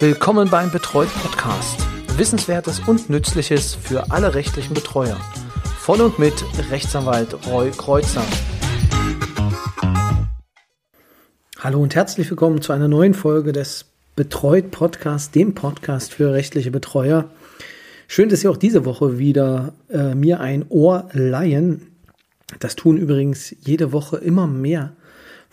Willkommen beim Betreut Podcast. Wissenswertes und Nützliches für alle rechtlichen Betreuer. Von und mit Rechtsanwalt Roy Kreuzer. Hallo und herzlich willkommen zu einer neuen Folge des Betreut Podcast, dem Podcast für rechtliche Betreuer. Schön, dass Sie auch diese Woche wieder äh, mir ein Ohr leihen. Das tun übrigens jede Woche immer mehr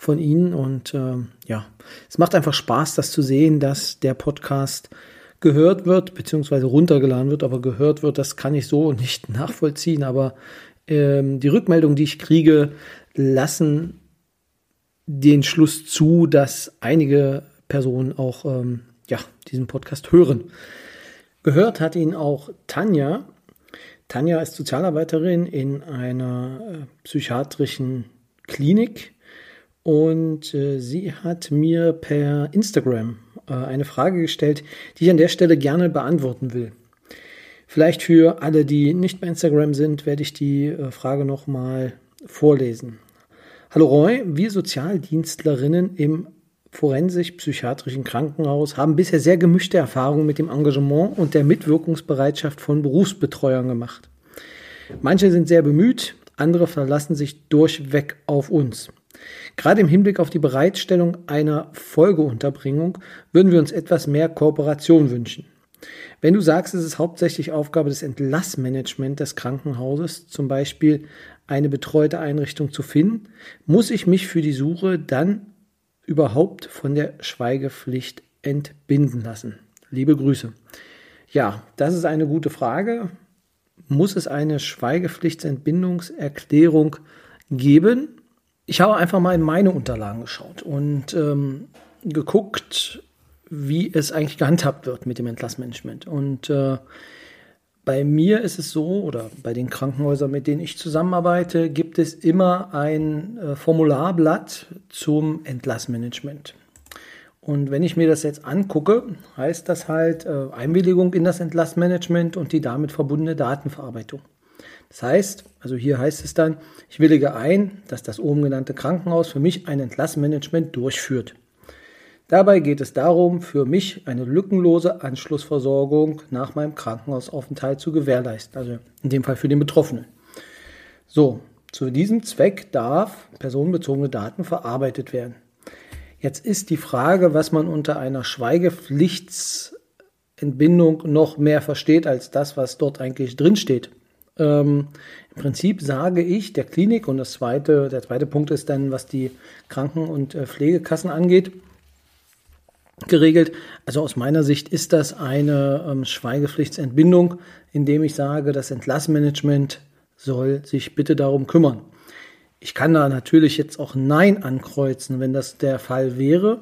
von Ihnen und äh, ja, es macht einfach Spaß, das zu sehen, dass der Podcast gehört wird, beziehungsweise runtergeladen wird, aber gehört wird, das kann ich so nicht nachvollziehen, aber ähm, die Rückmeldungen, die ich kriege, lassen den Schluss zu, dass einige Personen auch ähm, ja, diesen Podcast hören. Gehört hat ihn auch Tanja. Tanja ist Sozialarbeiterin in einer äh, psychiatrischen Klinik und äh, sie hat mir per Instagram äh, eine Frage gestellt, die ich an der Stelle gerne beantworten will. Vielleicht für alle, die nicht bei Instagram sind, werde ich die äh, Frage nochmal vorlesen. Hallo Roy, wir Sozialdienstlerinnen im forensisch-psychiatrischen Krankenhaus haben bisher sehr gemischte Erfahrungen mit dem Engagement und der Mitwirkungsbereitschaft von Berufsbetreuern gemacht. Manche sind sehr bemüht, andere verlassen sich durchweg auf uns. Gerade im Hinblick auf die Bereitstellung einer Folgeunterbringung würden wir uns etwas mehr Kooperation wünschen. Wenn du sagst, es ist hauptsächlich Aufgabe des Entlassmanagements des Krankenhauses, zum Beispiel eine betreute Einrichtung zu finden, muss ich mich für die Suche dann überhaupt von der Schweigepflicht entbinden lassen? Liebe Grüße. Ja, das ist eine gute Frage. Muss es eine Schweigepflichtsentbindungserklärung geben? Ich habe einfach mal in meine Unterlagen geschaut und ähm, geguckt, wie es eigentlich gehandhabt wird mit dem Entlassmanagement. Und äh, bei mir ist es so, oder bei den Krankenhäusern, mit denen ich zusammenarbeite, gibt es immer ein äh, Formularblatt zum Entlassmanagement. Und wenn ich mir das jetzt angucke, heißt das halt äh, Einwilligung in das Entlassmanagement und die damit verbundene Datenverarbeitung. Das heißt, also hier heißt es dann, ich willige ein, dass das oben genannte Krankenhaus für mich ein Entlassmanagement durchführt. Dabei geht es darum, für mich eine lückenlose Anschlussversorgung nach meinem Krankenhausaufenthalt zu gewährleisten, also in dem Fall für den Betroffenen. So, zu diesem Zweck darf personenbezogene Daten verarbeitet werden. Jetzt ist die Frage, was man unter einer Schweigepflichtsentbindung noch mehr versteht als das, was dort eigentlich drinsteht. Ähm, Im Prinzip sage ich der Klinik und das zweite, der zweite Punkt ist dann, was die Kranken- und äh, Pflegekassen angeht, geregelt. Also aus meiner Sicht ist das eine ähm, Schweigepflichtsentbindung, indem ich sage, das Entlassmanagement soll sich bitte darum kümmern. Ich kann da natürlich jetzt auch Nein ankreuzen, wenn das der Fall wäre.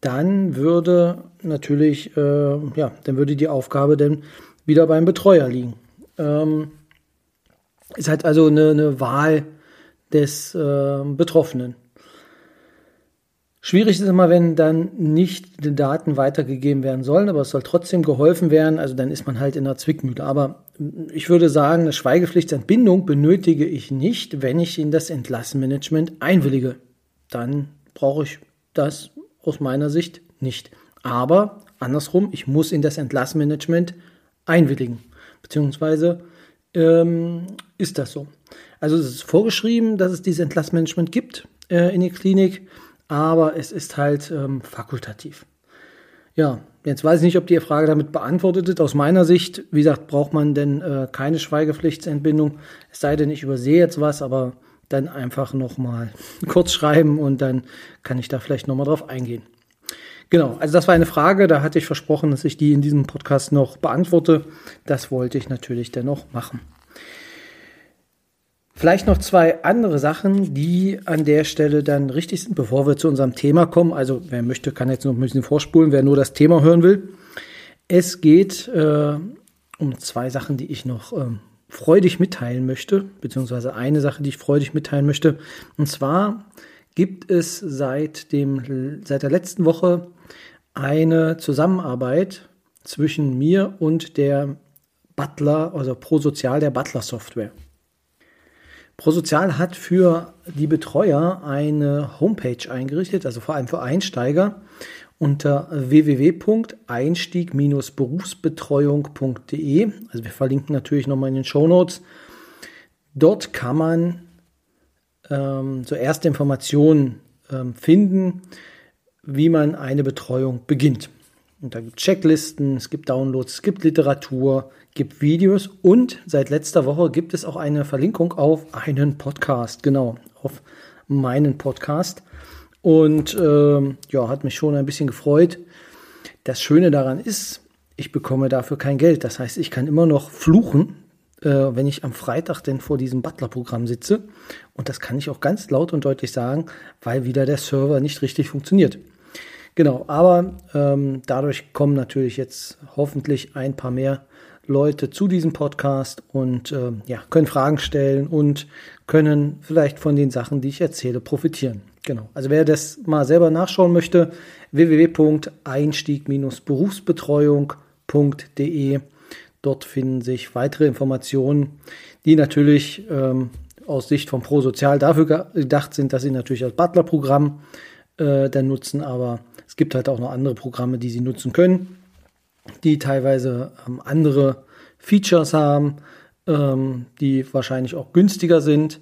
Dann würde natürlich, äh, ja, dann würde die Aufgabe dann wieder beim Betreuer liegen. Ähm, ist halt also eine, eine Wahl des äh, Betroffenen. Schwierig ist immer, wenn dann nicht die Daten weitergegeben werden sollen, aber es soll trotzdem geholfen werden. Also dann ist man halt in der Zwickmühle. Aber ich würde sagen, eine Schweigepflichtsentbindung benötige ich nicht, wenn ich in das Entlassenmanagement einwillige. Dann brauche ich das aus meiner Sicht nicht. Aber andersrum, ich muss in das Entlassmanagement einwilligen. Beziehungsweise ähm, ist das so. Also es ist vorgeschrieben, dass es dieses Entlassmanagement gibt äh, in der Klinik aber es ist halt ähm, fakultativ. Ja, jetzt weiß ich nicht, ob die Frage damit beantwortet ist. Aus meiner Sicht, wie gesagt, braucht man denn äh, keine Schweigepflichtsentbindung, es sei denn, ich übersehe jetzt was, aber dann einfach nochmal kurz schreiben und dann kann ich da vielleicht nochmal drauf eingehen. Genau, also das war eine Frage, da hatte ich versprochen, dass ich die in diesem Podcast noch beantworte. Das wollte ich natürlich dennoch machen. Vielleicht noch zwei andere Sachen, die an der Stelle dann richtig sind, bevor wir zu unserem Thema kommen. Also wer möchte, kann jetzt noch ein bisschen vorspulen, wer nur das Thema hören will. Es geht äh, um zwei Sachen, die ich noch äh, freudig mitteilen möchte, beziehungsweise eine Sache, die ich freudig mitteilen möchte. Und zwar gibt es seit, dem, seit der letzten Woche eine Zusammenarbeit zwischen mir und der Butler, also ProSozial der Butler Software. ProSozial hat für die Betreuer eine Homepage eingerichtet, also vor allem für Einsteiger. unter www.einstieg-berufsbetreuung.de. Also wir verlinken natürlich nochmal in den Show Notes. Dort kann man ähm, so erste Informationen ähm, finden, wie man eine Betreuung beginnt. Und da gibt es Checklisten, es gibt Downloads, es gibt Literatur, gibt Videos und seit letzter Woche gibt es auch eine Verlinkung auf einen Podcast, genau, auf meinen Podcast. Und äh, ja, hat mich schon ein bisschen gefreut. Das Schöne daran ist, ich bekomme dafür kein Geld. Das heißt, ich kann immer noch fluchen, äh, wenn ich am Freitag denn vor diesem Butler-Programm sitze. Und das kann ich auch ganz laut und deutlich sagen, weil wieder der Server nicht richtig funktioniert. Genau, aber ähm, dadurch kommen natürlich jetzt hoffentlich ein paar mehr Leute zu diesem Podcast und äh, ja, können Fragen stellen und können vielleicht von den Sachen, die ich erzähle, profitieren. Genau. Also wer das mal selber nachschauen möchte, www.einstieg-berufsbetreuung.de. Dort finden sich weitere Informationen, die natürlich ähm, aus Sicht von Pro Sozial dafür gedacht sind, dass sie natürlich das Butler-Programm äh, dann nutzen, aber es gibt halt auch noch andere Programme, die Sie nutzen können, die teilweise ähm, andere Features haben, ähm, die wahrscheinlich auch günstiger sind.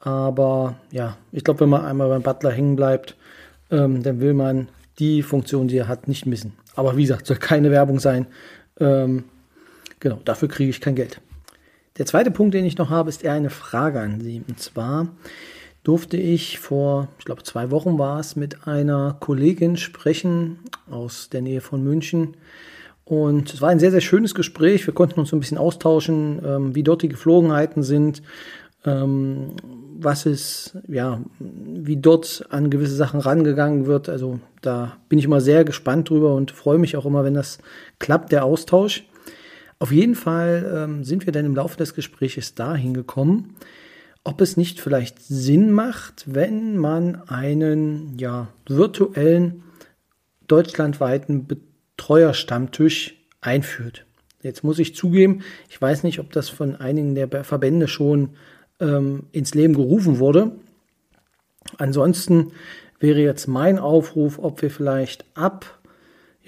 Aber ja, ich glaube, wenn man einmal beim Butler hängen bleibt, ähm, dann will man die Funktion, die er hat, nicht missen. Aber wie gesagt, soll keine Werbung sein. Ähm, genau, dafür kriege ich kein Geld. Der zweite Punkt, den ich noch habe, ist eher eine Frage an Sie. Und zwar, durfte ich vor, ich glaube, zwei Wochen war es, mit einer Kollegin sprechen aus der Nähe von München. Und es war ein sehr, sehr schönes Gespräch. Wir konnten uns ein bisschen austauschen, ähm, wie dort die Geflogenheiten sind, ähm, was ist, ja, wie dort an gewisse Sachen rangegangen wird. Also da bin ich immer sehr gespannt drüber und freue mich auch immer, wenn das klappt, der Austausch. Auf jeden Fall ähm, sind wir dann im Laufe des Gesprächs dahin gekommen, ob es nicht vielleicht Sinn macht, wenn man einen ja, virtuellen deutschlandweiten Betreuerstammtisch einführt. Jetzt muss ich zugeben, ich weiß nicht, ob das von einigen der Verbände schon ähm, ins Leben gerufen wurde. Ansonsten wäre jetzt mein Aufruf, ob wir vielleicht ab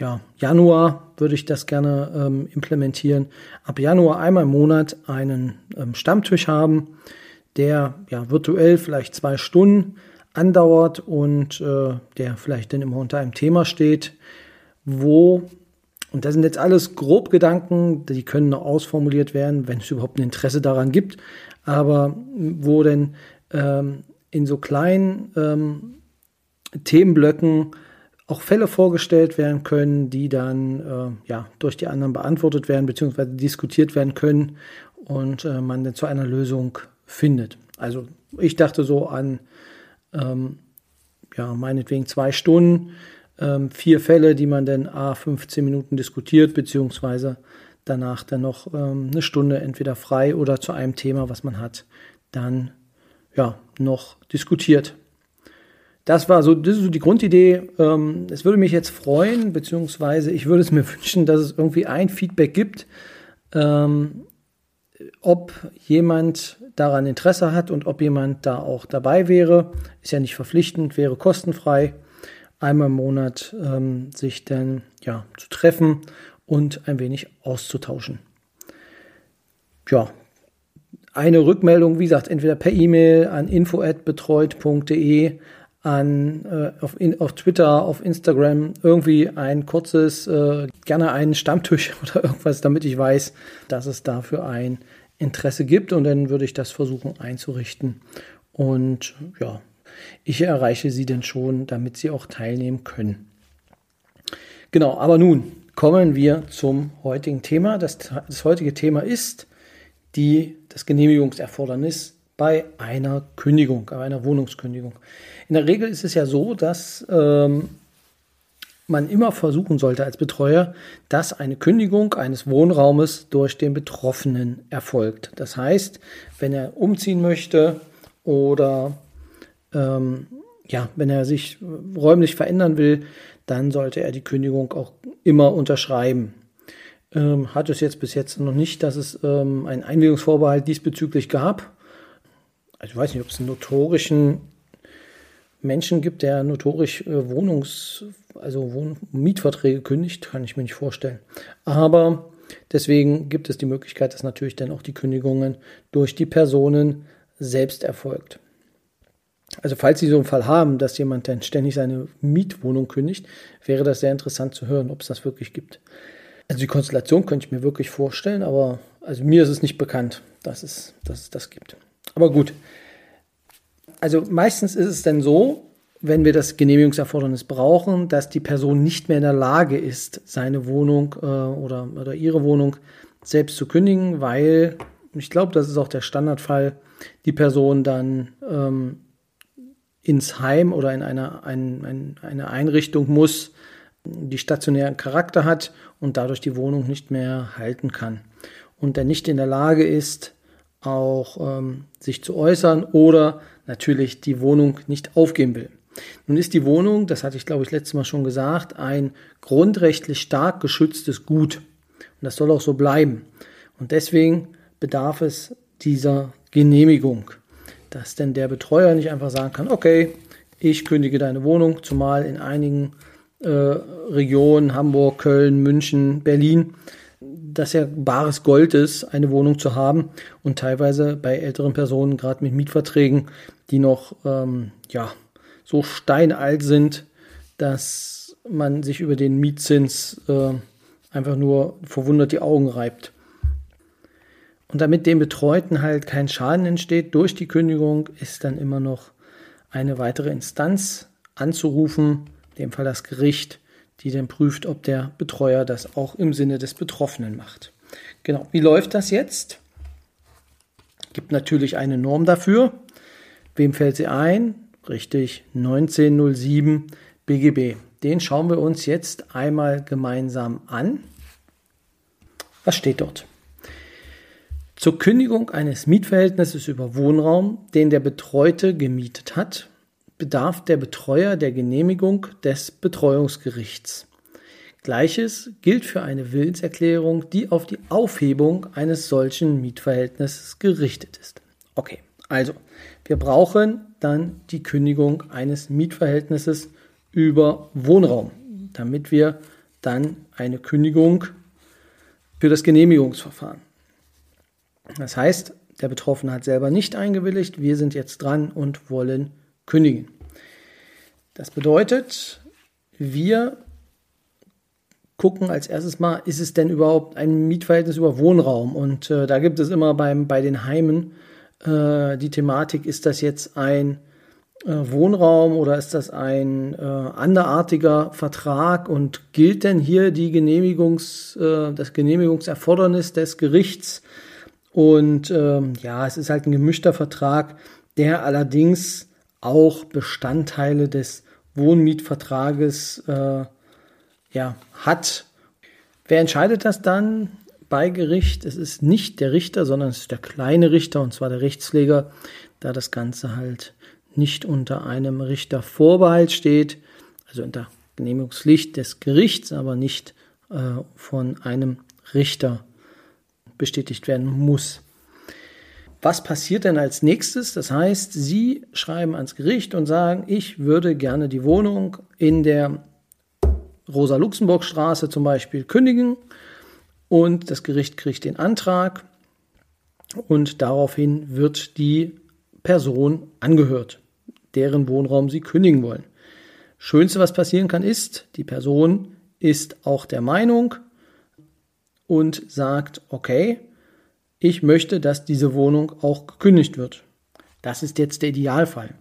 ja, Januar würde ich das gerne ähm, implementieren. Ab Januar einmal im Monat einen ähm, Stammtisch haben, der ja virtuell vielleicht zwei Stunden andauert und äh, der vielleicht dann immer unter einem Thema steht, wo, und das sind jetzt alles grob Gedanken, die können noch ausformuliert werden, wenn es überhaupt ein Interesse daran gibt, aber wo denn ähm, in so kleinen ähm, Themenblöcken auch Fälle vorgestellt werden können, die dann äh, ja, durch die anderen beantwortet werden, beziehungsweise diskutiert werden können und äh, man dann zu einer Lösung findet. Also ich dachte so an, ähm, ja, meinetwegen zwei Stunden, ähm, vier Fälle, die man dann a 15 Minuten diskutiert, beziehungsweise danach dann noch ähm, eine Stunde entweder frei oder zu einem Thema, was man hat, dann ja noch diskutiert. Das war so, das ist so die Grundidee. Ähm, es würde mich jetzt freuen, beziehungsweise ich würde es mir wünschen, dass es irgendwie ein Feedback gibt, ähm, ob jemand daran Interesse hat und ob jemand da auch dabei wäre. Ist ja nicht verpflichtend, wäre kostenfrei, einmal im Monat ähm, sich dann ja zu treffen und ein wenig auszutauschen. Ja, eine Rückmeldung, wie gesagt, entweder per E-Mail an info@betreut.de an äh, auf, in, auf Twitter, auf Instagram irgendwie ein kurzes, äh, gerne einen Stammtisch oder irgendwas, damit ich weiß, dass es dafür ein Interesse gibt und dann würde ich das versuchen einzurichten. Und ja, ich erreiche sie denn schon, damit sie auch teilnehmen können. Genau, aber nun kommen wir zum heutigen Thema. Das, das heutige Thema ist die, das Genehmigungserfordernis bei einer Kündigung, bei einer Wohnungskündigung. In der Regel ist es ja so, dass ähm, man immer versuchen sollte als Betreuer, dass eine Kündigung eines Wohnraumes durch den Betroffenen erfolgt. Das heißt, wenn er umziehen möchte oder ähm, ja, wenn er sich räumlich verändern will, dann sollte er die Kündigung auch immer unterschreiben. Ähm, hat es jetzt bis jetzt noch nicht, dass es ähm, einen Einwilligungsvorbehalt diesbezüglich gab ich weiß nicht, ob es einen notorischen Menschen gibt, der notorisch äh, Wohnungs, also Wohn Mietverträge kündigt, kann ich mir nicht vorstellen. Aber deswegen gibt es die Möglichkeit, dass natürlich dann auch die Kündigungen durch die Personen selbst erfolgt. Also falls Sie so einen Fall haben, dass jemand dann ständig seine Mietwohnung kündigt, wäre das sehr interessant zu hören, ob es das wirklich gibt. Also die Konstellation könnte ich mir wirklich vorstellen, aber also mir ist es nicht bekannt, dass es, dass es das gibt. Aber gut. Also meistens ist es dann so, wenn wir das Genehmigungserfordernis brauchen, dass die Person nicht mehr in der Lage ist, seine Wohnung äh, oder, oder ihre Wohnung selbst zu kündigen, weil ich glaube, das ist auch der Standardfall, die Person dann ähm, ins Heim oder in eine, ein, ein, eine Einrichtung muss, die stationären Charakter hat und dadurch die Wohnung nicht mehr halten kann. Und der nicht in der Lage ist, auch ähm, sich zu äußern oder natürlich die Wohnung nicht aufgeben will. Nun ist die Wohnung, das hatte ich glaube ich letztes Mal schon gesagt, ein grundrechtlich stark geschütztes Gut. Und das soll auch so bleiben. Und deswegen bedarf es dieser Genehmigung, dass denn der Betreuer nicht einfach sagen kann, okay, ich kündige deine Wohnung, zumal in einigen äh, Regionen, Hamburg, Köln, München, Berlin, das ja bares Gold ist, eine Wohnung zu haben und teilweise bei älteren Personen, gerade mit Mietverträgen, die noch ähm, ja, so steinalt sind, dass man sich über den Mietzins äh, einfach nur verwundert die Augen reibt. Und damit dem Betreuten halt kein Schaden entsteht durch die Kündigung, ist dann immer noch eine weitere Instanz anzurufen, in dem Fall das Gericht, die dann prüft, ob der Betreuer das auch im Sinne des Betroffenen macht. Genau, wie läuft das jetzt? Gibt natürlich eine Norm dafür. Wem fällt sie ein? Richtig, 1907 BGB. Den schauen wir uns jetzt einmal gemeinsam an. Was steht dort? Zur Kündigung eines Mietverhältnisses über Wohnraum, den der Betreute gemietet hat, bedarf der Betreuer der Genehmigung des Betreuungsgerichts. Gleiches gilt für eine Willenserklärung, die auf die Aufhebung eines solchen Mietverhältnisses gerichtet ist. Okay, also wir brauchen dann die Kündigung eines Mietverhältnisses über Wohnraum, damit wir dann eine Kündigung für das Genehmigungsverfahren. Das heißt, der Betroffene hat selber nicht eingewilligt, wir sind jetzt dran und wollen kündigen. Das bedeutet, wir gucken als erstes mal, ist es denn überhaupt ein Mietverhältnis über Wohnraum? Und äh, da gibt es immer beim, bei den Heimen äh, die Thematik, ist das jetzt ein äh, Wohnraum oder ist das ein äh, anderartiger Vertrag und gilt denn hier die Genehmigungs, äh, das Genehmigungserfordernis des Gerichts? Und ähm, ja, es ist halt ein gemischter Vertrag, der allerdings auch Bestandteile des Wohnmietvertrages äh, ja, hat. Wer entscheidet das dann? bei Gericht. Es ist nicht der Richter, sondern es ist der kleine Richter, und zwar der Rechtspfleger, da das Ganze halt nicht unter einem Richtervorbehalt steht, also unter Genehmigungspflicht des Gerichts, aber nicht äh, von einem Richter bestätigt werden muss. Was passiert denn als nächstes? Das heißt, Sie schreiben ans Gericht und sagen, ich würde gerne die Wohnung in der Rosa-Luxemburg-Straße zum Beispiel kündigen und das Gericht kriegt den Antrag und daraufhin wird die Person angehört, deren Wohnraum sie kündigen wollen. Schönste, was passieren kann, ist, die Person ist auch der Meinung und sagt, okay, ich möchte, dass diese Wohnung auch gekündigt wird. Das ist jetzt der Idealfall.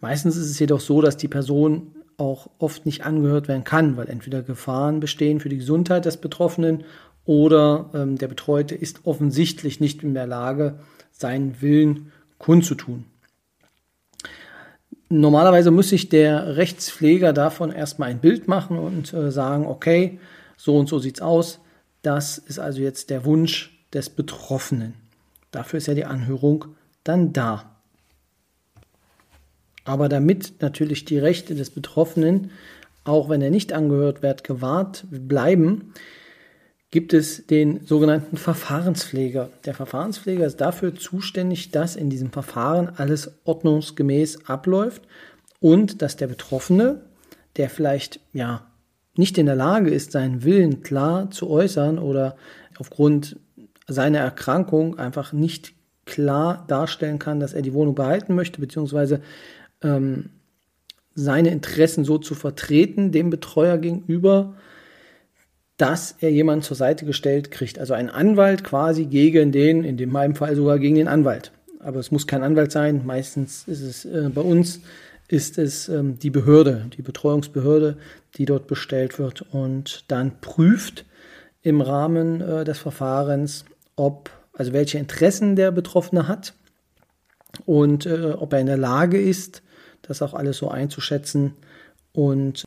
Meistens ist es jedoch so, dass die Person auch oft nicht angehört werden kann, weil entweder Gefahren bestehen für die Gesundheit des Betroffenen oder ähm, der Betreute ist offensichtlich nicht in der Lage, seinen Willen kundzutun. Normalerweise muss sich der Rechtspfleger davon erstmal ein Bild machen und äh, sagen, okay, so und so sieht's aus. Das ist also jetzt der Wunsch des Betroffenen. Dafür ist ja die Anhörung dann da. Aber damit natürlich die Rechte des Betroffenen, auch wenn er nicht angehört wird, gewahrt bleiben, gibt es den sogenannten Verfahrenspfleger. Der Verfahrenspfleger ist dafür zuständig, dass in diesem Verfahren alles ordnungsgemäß abläuft und dass der Betroffene, der vielleicht ja nicht in der Lage ist, seinen Willen klar zu äußern oder aufgrund seiner Erkrankung einfach nicht klar darstellen kann, dass er die Wohnung behalten möchte, beziehungsweise ähm, seine Interessen so zu vertreten dem Betreuer gegenüber, dass er jemanden zur Seite gestellt kriegt. Also ein Anwalt quasi gegen den, in dem meinem Fall sogar gegen den Anwalt. Aber es muss kein Anwalt sein. Meistens ist es äh, bei uns ist es ähm, die Behörde, die Betreuungsbehörde, die dort bestellt wird und dann prüft im Rahmen äh, des Verfahrens, ob also welche Interessen der Betroffene hat und äh, ob er in der Lage ist, das auch alles so einzuschätzen und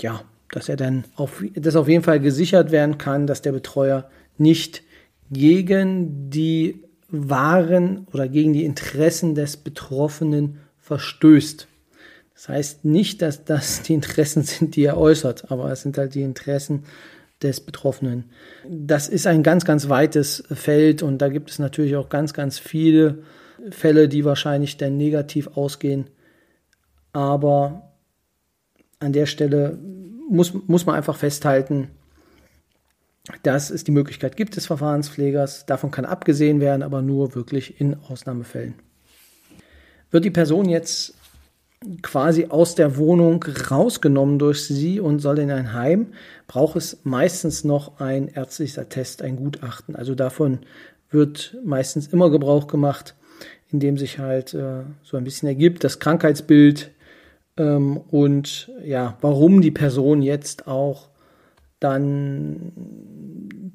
ja, dass er dann auf, dass auf jeden Fall gesichert werden kann, dass der Betreuer nicht gegen die Waren oder gegen die Interessen des Betroffenen verstößt. Das heißt nicht, dass das die Interessen sind, die er äußert, aber es sind halt die Interessen des Betroffenen. Das ist ein ganz, ganz weites Feld und da gibt es natürlich auch ganz, ganz viele Fälle, die wahrscheinlich dann negativ ausgehen. Aber an der Stelle muss, muss man einfach festhalten, dass es die Möglichkeit gibt des Verfahrenspflegers. Davon kann abgesehen werden, aber nur wirklich in Ausnahmefällen. Wird die Person jetzt quasi aus der Wohnung rausgenommen durch sie und soll in ein Heim, braucht es meistens noch ein ärztliches Attest, ein Gutachten. Also davon wird meistens immer Gebrauch gemacht, indem sich halt äh, so ein bisschen ergibt, das Krankheitsbild ähm, und ja, warum die Person jetzt auch dann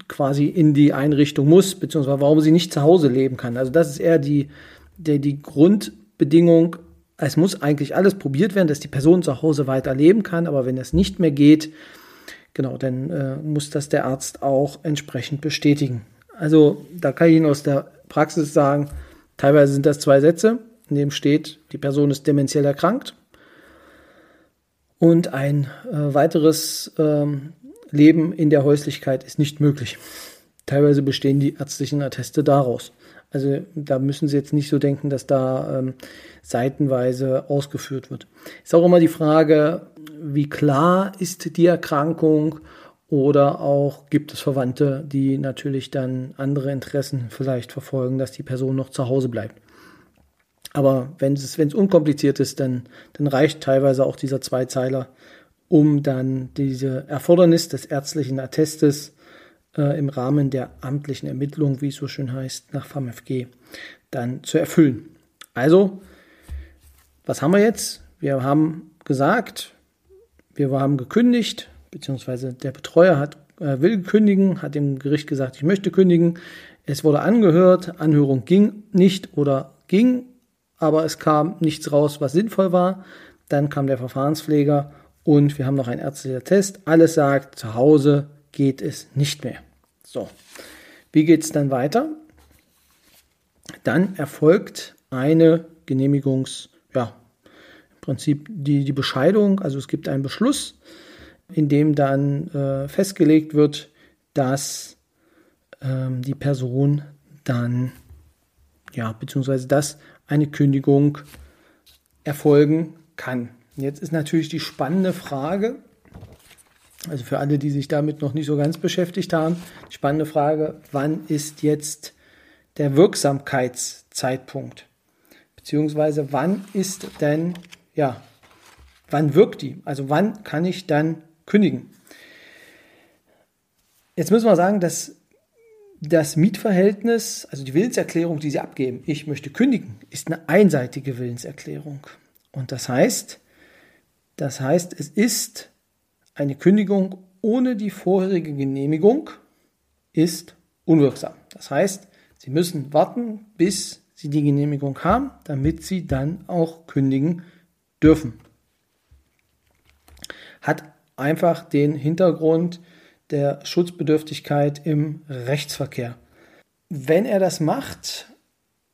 quasi in die Einrichtung muss, beziehungsweise warum sie nicht zu Hause leben kann. Also das ist eher die, die, die Grundbedingung es muss eigentlich alles probiert werden, dass die Person zu Hause weiter leben kann, aber wenn es nicht mehr geht, genau, dann äh, muss das der Arzt auch entsprechend bestätigen. Also da kann ich Ihnen aus der Praxis sagen, teilweise sind das zwei Sätze, in dem steht, die Person ist dementiell erkrankt und ein äh, weiteres ähm, Leben in der Häuslichkeit ist nicht möglich. Teilweise bestehen die ärztlichen Atteste daraus. Also da müssen Sie jetzt nicht so denken, dass da ähm, seitenweise ausgeführt wird. Ist auch immer die Frage, wie klar ist die Erkrankung oder auch gibt es Verwandte, die natürlich dann andere Interessen vielleicht verfolgen, dass die Person noch zu Hause bleibt. Aber wenn es, wenn es unkompliziert ist, dann, dann reicht teilweise auch dieser Zweizeiler, um dann diese Erfordernis des ärztlichen Attestes äh, im Rahmen der amtlichen Ermittlung, wie es so schön heißt, nach FAMFG dann zu erfüllen. Also, was haben wir jetzt? Wir haben gesagt, wir haben gekündigt, beziehungsweise der Betreuer hat, äh, will kündigen, hat dem Gericht gesagt, ich möchte kündigen. Es wurde angehört, Anhörung ging nicht oder ging, aber es kam nichts raus, was sinnvoll war. Dann kam der Verfahrenspfleger und wir haben noch ein ärztlicher Test. Alles sagt, zu Hause geht es nicht mehr. So, wie geht es dann weiter? Dann erfolgt eine Genehmigungs, ja, im Prinzip die, die Bescheidung, also es gibt einen Beschluss, in dem dann äh, festgelegt wird, dass ähm, die Person dann, ja, beziehungsweise dass eine Kündigung erfolgen kann. Jetzt ist natürlich die spannende Frage, also für alle, die sich damit noch nicht so ganz beschäftigt haben, spannende Frage, wann ist jetzt der Wirksamkeitszeitpunkt? Beziehungsweise wann ist denn, ja, wann wirkt die? Also wann kann ich dann kündigen? Jetzt müssen wir sagen, dass das Mietverhältnis, also die Willenserklärung, die Sie abgeben, ich möchte kündigen, ist eine einseitige Willenserklärung. Und das heißt, das heißt, es ist eine Kündigung ohne die vorherige Genehmigung ist unwirksam. Das heißt, Sie müssen warten, bis Sie die Genehmigung haben, damit Sie dann auch kündigen dürfen. Hat einfach den Hintergrund der Schutzbedürftigkeit im Rechtsverkehr. Wenn er das macht,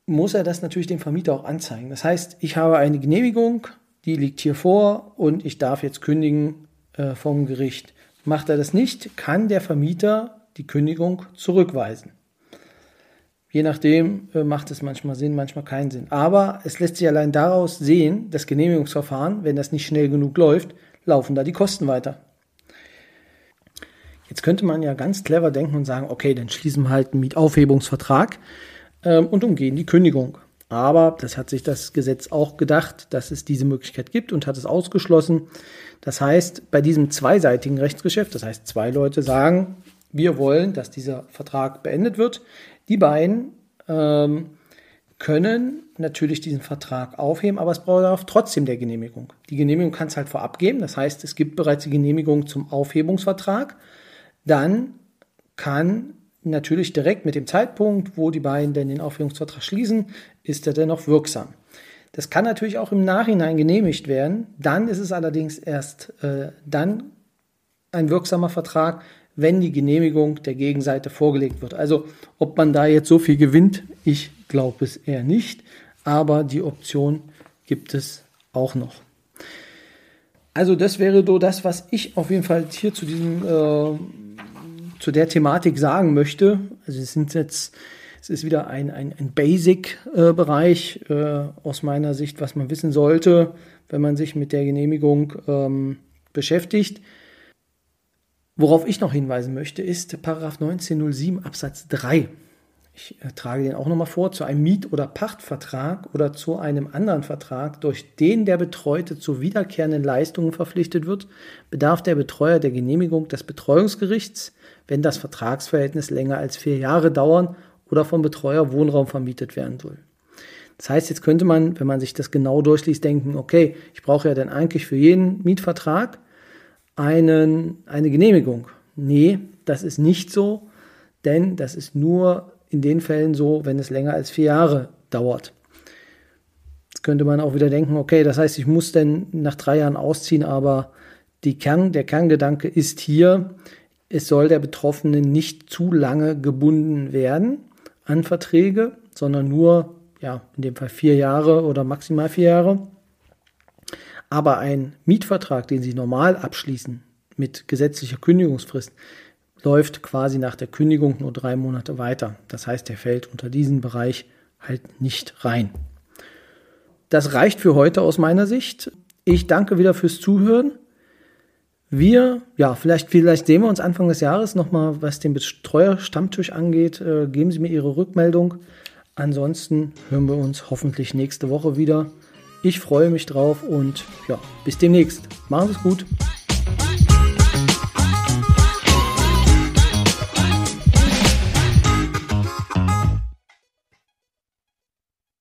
muss er das natürlich dem Vermieter auch anzeigen. Das heißt, ich habe eine Genehmigung, die liegt hier vor und ich darf jetzt kündigen äh, vom Gericht. Macht er das nicht, kann der Vermieter die Kündigung zurückweisen. Je nachdem äh, macht es manchmal Sinn, manchmal keinen Sinn. Aber es lässt sich allein daraus sehen, das Genehmigungsverfahren, wenn das nicht schnell genug läuft, laufen da die Kosten weiter. Jetzt könnte man ja ganz clever denken und sagen, okay, dann schließen wir halt einen Mietaufhebungsvertrag ähm, und umgehen die Kündigung. Aber das hat sich das Gesetz auch gedacht, dass es diese Möglichkeit gibt und hat es ausgeschlossen. Das heißt, bei diesem zweiseitigen Rechtsgeschäft, das heißt, zwei Leute sagen, wir wollen, dass dieser Vertrag beendet wird, die beiden ähm, können natürlich diesen Vertrag aufheben, aber es braucht trotzdem der Genehmigung. Die Genehmigung kann es halt vorab geben, das heißt, es gibt bereits die Genehmigung zum Aufhebungsvertrag. Dann kann natürlich direkt mit dem Zeitpunkt, wo die beiden denn den Aufhebungsvertrag schließen, ist er dennoch wirksam. Das kann natürlich auch im Nachhinein genehmigt werden. Dann ist es allerdings erst äh, dann ein wirksamer Vertrag, wenn die Genehmigung der Gegenseite vorgelegt wird. Also ob man da jetzt so viel gewinnt, ich glaube es eher nicht, aber die Option gibt es auch noch. Also das wäre so das, was ich auf jeden Fall hier zu diesem äh, zu der Thematik sagen möchte. Also es sind jetzt es ist wieder ein, ein, ein Basic-Bereich äh, äh, aus meiner Sicht, was man wissen sollte, wenn man sich mit der Genehmigung ähm, beschäftigt. Worauf ich noch hinweisen möchte, ist Paragraph 1907 Absatz 3. Ich äh, trage den auch nochmal vor, zu einem Miet- oder Pachtvertrag oder zu einem anderen Vertrag, durch den der Betreute zu wiederkehrenden Leistungen verpflichtet wird, bedarf der Betreuer der Genehmigung des Betreuungsgerichts, wenn das Vertragsverhältnis länger als vier Jahre dauern oder vom Betreuer Wohnraum vermietet werden soll. Das heißt, jetzt könnte man, wenn man sich das genau durchliest, denken, okay, ich brauche ja dann eigentlich für jeden Mietvertrag einen, eine Genehmigung. Nee, das ist nicht so, denn das ist nur in den Fällen so, wenn es länger als vier Jahre dauert. Jetzt könnte man auch wieder denken, okay, das heißt, ich muss denn nach drei Jahren ausziehen, aber Kern, der Kerngedanke ist hier, es soll der Betroffene nicht zu lange gebunden werden an Verträge, sondern nur, ja, in dem Fall vier Jahre oder maximal vier Jahre. Aber ein Mietvertrag, den Sie normal abschließen mit gesetzlicher Kündigungsfrist, läuft quasi nach der Kündigung nur drei Monate weiter. Das heißt, er fällt unter diesen Bereich halt nicht rein. Das reicht für heute aus meiner Sicht. Ich danke wieder fürs Zuhören. Wir, ja, vielleicht, vielleicht sehen wir uns Anfang des Jahres nochmal, was den Betreuer-Stammtisch angeht. Äh, geben Sie mir Ihre Rückmeldung. Ansonsten hören wir uns hoffentlich nächste Woche wieder. Ich freue mich drauf und ja, bis demnächst. Machen Sie es gut.